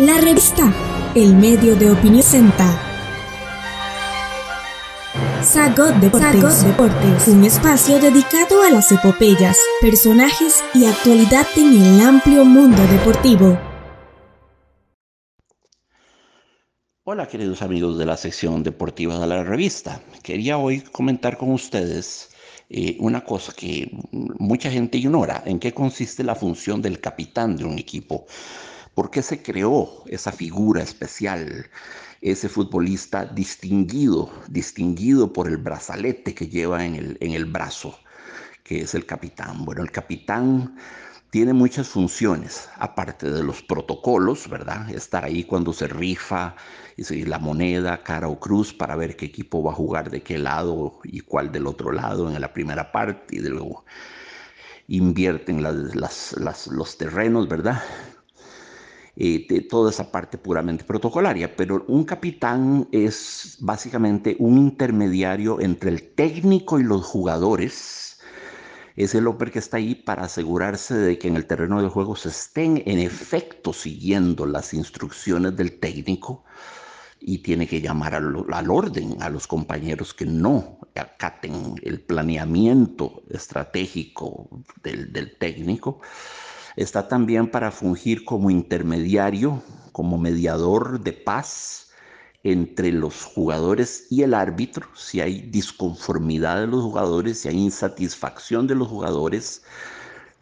La revista El Medio de Opinión Senta. Sagot Deportes, Deportes, un espacio dedicado a las epopeyas, personajes y actualidad en el amplio mundo deportivo. Hola queridos amigos de la sección deportiva de la revista. Quería hoy comentar con ustedes eh, una cosa que mucha gente ignora, en qué consiste la función del capitán de un equipo. ¿Por qué se creó esa figura especial? ese futbolista distinguido, distinguido por el brazalete que lleva en el, en el brazo, que es el capitán. Bueno, el capitán tiene muchas funciones, aparte de los protocolos, ¿verdad? Estar ahí cuando se rifa y la moneda, cara o cruz, para ver qué equipo va a jugar de qué lado y cuál del otro lado en la primera parte, y luego invierten los terrenos, ¿verdad? Eh, de toda esa parte puramente protocolaria, pero un capitán es básicamente un intermediario entre el técnico y los jugadores. Es el hombre que está ahí para asegurarse de que en el terreno del juego se estén en efecto siguiendo las instrucciones del técnico y tiene que llamar al, al, orden a los compañeros que no acaten el planeamiento estratégico del, del técnico Está también para fungir como intermediario, como mediador de paz entre los jugadores y el árbitro, si hay disconformidad de los jugadores, si hay insatisfacción de los jugadores,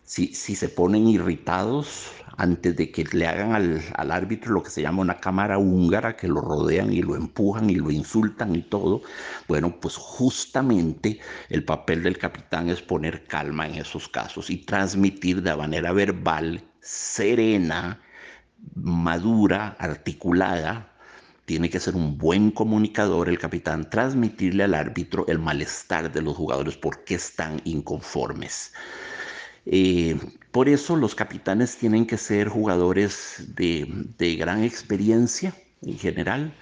si, si se ponen irritados antes de que le hagan al, al, árbitro lo que se llama una cámara húngara, que lo rodean y lo empujan y lo insultan y todo, bueno, pues justamente el papel del capitán es poner calma en esos casos y transmitir de manera verbal, serena, madura, articulada, tiene que ser un buen comunicador el capitán, transmitirle al árbitro el malestar de los jugadores porque están inconformes. Eh, por eso los capitanes tienen que ser jugadores de, gran experiencia en general,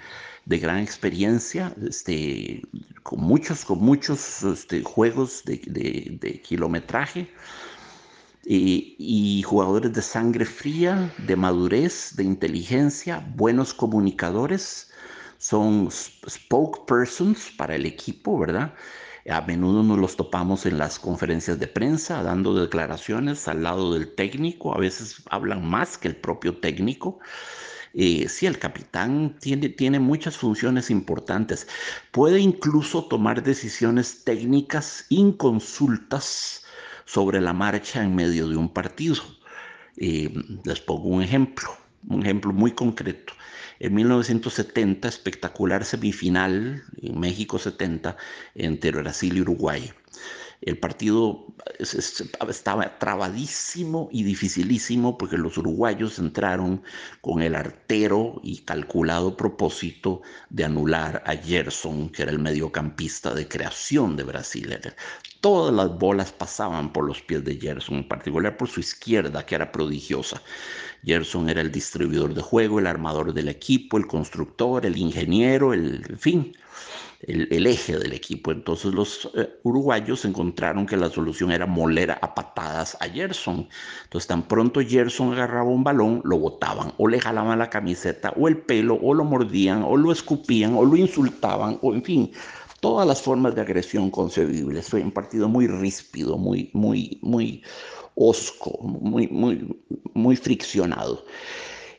de gran experiencia, este, con muchos, con muchos este, juegos de, kilometraje. y jugadores de sangre fría, de madurez, de inteligencia, buenos comunicadores, son spokespersons para el equipo, ¿verdad? A menudo nos los topamos en las conferencias de prensa, dando declaraciones al lado del técnico, a veces hablan más que el propio técnico. Eh, sí, el capitán tiene, tiene muchas funciones importantes. Puede incluso tomar decisiones técnicas inconsultas sobre la marcha en medio de un partido. Eh, les pongo un ejemplo, un ejemplo muy concreto en 1970, espectacular semifinal en México 70 entre Brasil y Uruguay. El partido estaba trabadísimo y dificilísimo porque los uruguayos entraron con el artero y calculado propósito de anular a Gerson, que era el mediocampista de creación de Brasil. Todas las bolas pasaban por los pies de Gerson, en particular por su izquierda, que era prodigiosa. Gerson era el distribuidor de juego, el armador del equipo, el constructor, el ingeniero, el, en fin, el, eje del equipo. Entonces los eh, uruguayos encontraron que la solución era moler a patadas a Gerson. Entonces tan pronto Gerson agarraba un balón, lo botaban o le jalaban la camiseta o el pelo o lo mordían o lo escupían o lo insultaban o en fin, todas las formas de agresión concebibles. Fue un partido muy ríspido, muy, muy, muy osco, muy, muy, muy friccionado.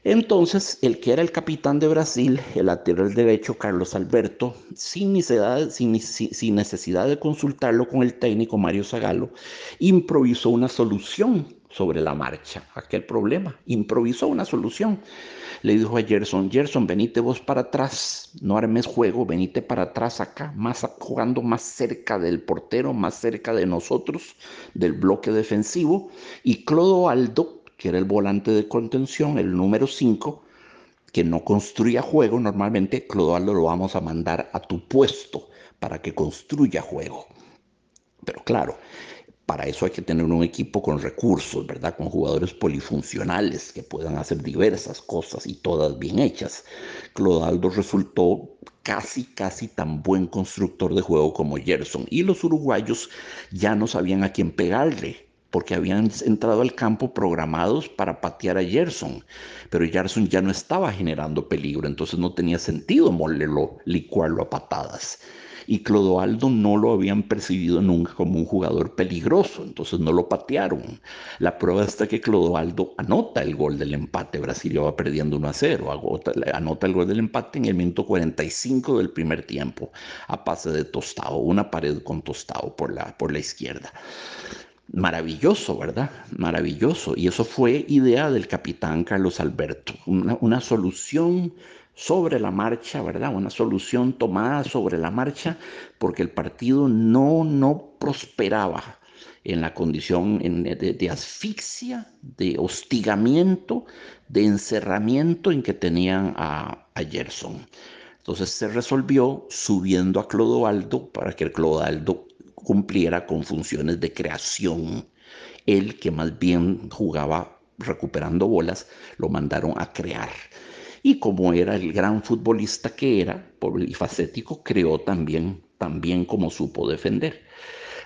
Entonces, el que era el capitán de Brasil, el lateral derecho Carlos Alberto, sin necesidad, de consultarlo con el técnico Mario Zagalo, improvisó una solución sobre la marcha, aquel problema, improvisó una solución. Le dijo a Gerson, Gerson, venite vos para atrás, no armes juego, venite para atrás acá, más jugando más cerca del portero, más cerca de nosotros, del bloque defensivo, y Clodoaldo que era el volante de contención, el número 5, que no construía juego, normalmente Clodoaldo lo vamos a mandar a tu puesto para que construya juego. Pero claro, para eso hay que tener un equipo con recursos, ¿verdad? Con jugadores polifuncionales que puedan hacer diversas cosas y todas bien hechas. Clodoaldo resultó casi, casi tan buen constructor de juego como Gerson. Y los uruguayos ya no sabían a quién pegarle porque habían entrado al campo programados para patear a Gerson, pero Gerson ya no estaba generando peligro, entonces no tenía sentido molerlo, licuarlo a patadas y Clodoaldo no lo habían percibido nunca como un jugador peligroso, entonces no lo patearon. La prueba está que Clodoaldo anota el gol del empate, Brasil va perdiendo 1 a 0, anota el gol del empate en el minuto 45 del primer tiempo, a pase de Tostado, una pared con Tostado por la, por la izquierda maravilloso, ¿verdad? Maravilloso. Y eso fue idea del capitán Carlos Alberto, una, una, solución sobre la marcha, ¿verdad? Una solución tomada sobre la marcha porque el partido no, no prosperaba en la condición de, asfixia, de hostigamiento, de encerramiento en que tenían a, a Gerson. Entonces se resolvió subiendo a Clodoaldo para que Clodoaldo cumpliera con funciones de creación. Él, que más bien jugaba recuperando bolas, lo mandaron a crear y como era el gran futbolista que era, polifacético, creó también, también como supo defender.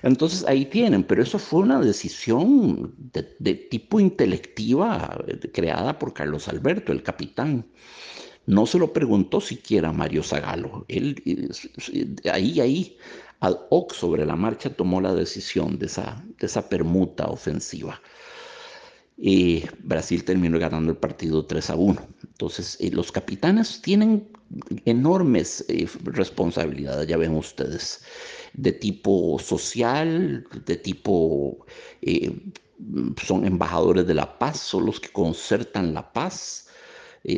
Entonces ahí tienen, pero eso fue una decisión de, tipo intelectiva creada por Carlos Alberto, el capitán. No se lo preguntó siquiera a Mario Zagalo. Él ahí, ahí, ad hoc sobre la marcha tomó la decisión de esa, de esa permuta ofensiva y Brasil terminó ganando el partido 3 a 1. Entonces, eh, los capitanes tienen enormes eh, responsabilidades, ya ven ustedes, de tipo social, de tipo, eh, son embajadores de la paz, son los que concertan la paz,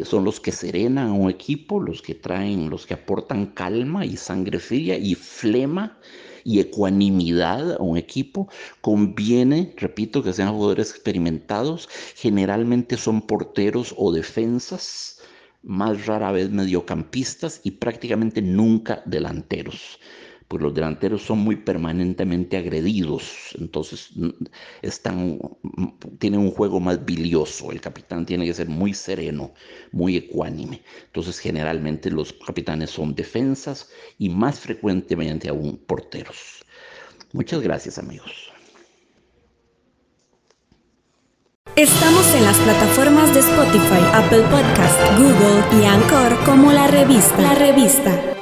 son los que serenan a un equipo, los que traen, los que aportan calma y sangre fría y flema y ecuanimidad a un equipo, conviene, repito, que sean jugadores experimentados, generalmente son porteros o defensas, más rara vez mediocampistas y prácticamente nunca delanteros pues los delanteros son muy permanentemente agredidos, entonces están, tienen un juego más bilioso, el capitán tiene que ser muy sereno, muy ecuánime, entonces generalmente los capitanes son defensas y más frecuentemente aún porteros. Muchas gracias amigos. Estamos en las plataformas de Spotify, Apple Podcast, Google y Anchor como la revista. La revista.